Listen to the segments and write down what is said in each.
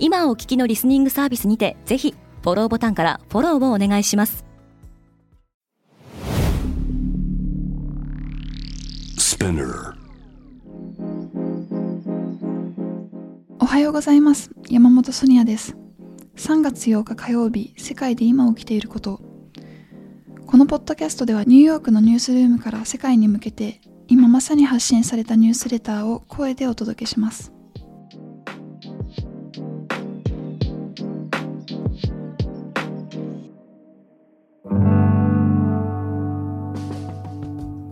今お聞きのリスニングサービスにてぜひフォローボタンからフォローをお願いします。おはようございます。山本ソニアです。3月8日火曜日世界で今起きていること。このポッドキャストではニューヨークのニュースルームから世界に向けて今まさに発信されたニュースレターを声でお届けします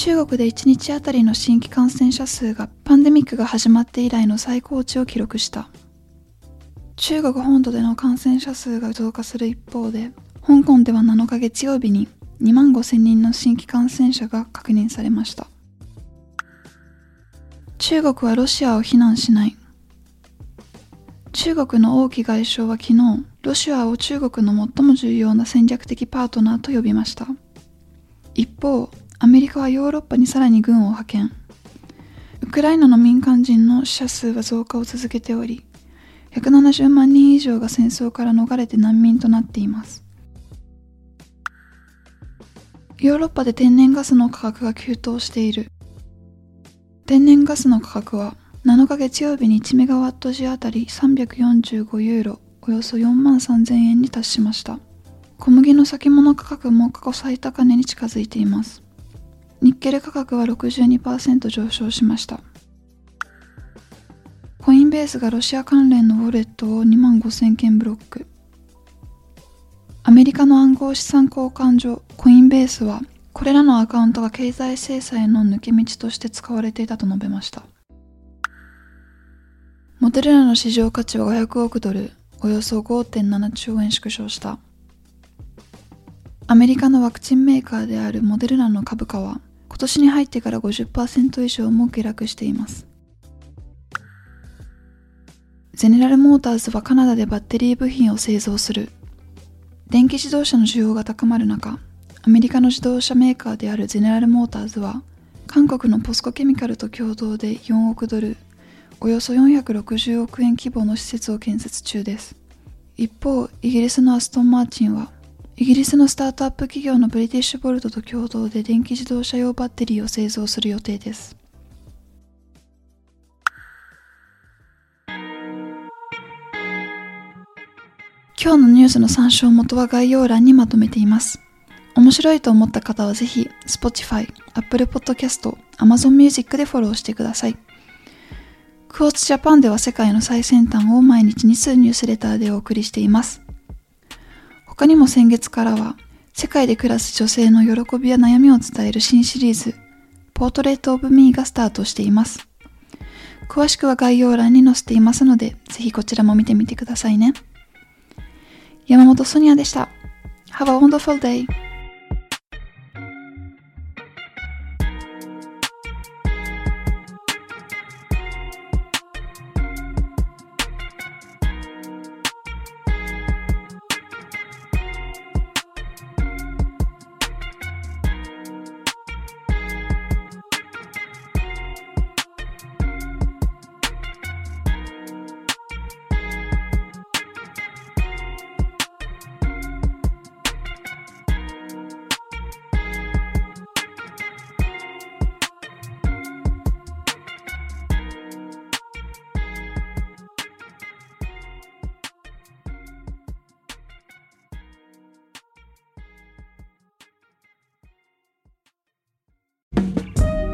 中国で1日あたりの新規感染者数がパンデミックが始まって以来の最高値を記録した。中国本土での感染者数が増加する一方で香港では7日月曜日に2万5000人の新規感染者が確認されました。中国はロシアを非難しない。中国の王毅外相は昨日ロシアを中国の最も重要な戦略的パートナーと呼びました。一方アメリカはヨーロッパにさらに軍を派遣。ウクライナの民間人の死者数は増加を続けており170万人以上が戦争から逃れて難民となっています。ヨーロッパで天然ガスの価格が急騰している。天然ガスの価格は7日月曜日に1メガワット時あたり345ユーロおよそ4万3000円に達しました。小麦の先物価格も過去最高値に近づいています。ニッケル価格は62%上昇しました。コインベースがロシア関連のウォレットを2万5000件ブロック。アメリカの暗号資産交換所コインベースはこれらのアカウントが経済制裁の抜け道として使われていたと述べました。モデルナの市場価値は500億ドルおよそ5.7兆円縮小した。アメリカのワクチンメーカーであるモデルナの株価は年に入ってから50%以上も下落しています。ゼネラルモーターズはカナダでバッテリー部品を製造する。電気自動車の需要が高まる中アメリカの自動車メーカーであるゼネラルモーターズは韓国のポスコケミカルと共同で4億ドルおよそ460億円規模の施設を建設中です。一方イギリスのアストン・マーチンはイギリスのスタートアップ企業のブリティッシュボルトと共同で電気自動車用バッテリーを製造する予定です。今日のニュースの参照元は概要欄にまとめています。面白いと思った方はぜひ Spotify、Apple Podcast、Amazon Music でフォローしてください。クォーツジャパンでは世界の最先端を毎日2数ニュースレターでお送りしています。他にも先月からは世界で暮らす女性の喜びや悩みを伝える新シリーズポートレートオブミーがスタートしています。詳しくは概要欄に載せていますので、ぜひこちらも見てみてくださいね。山本ソニアでした。Have a wonderful day!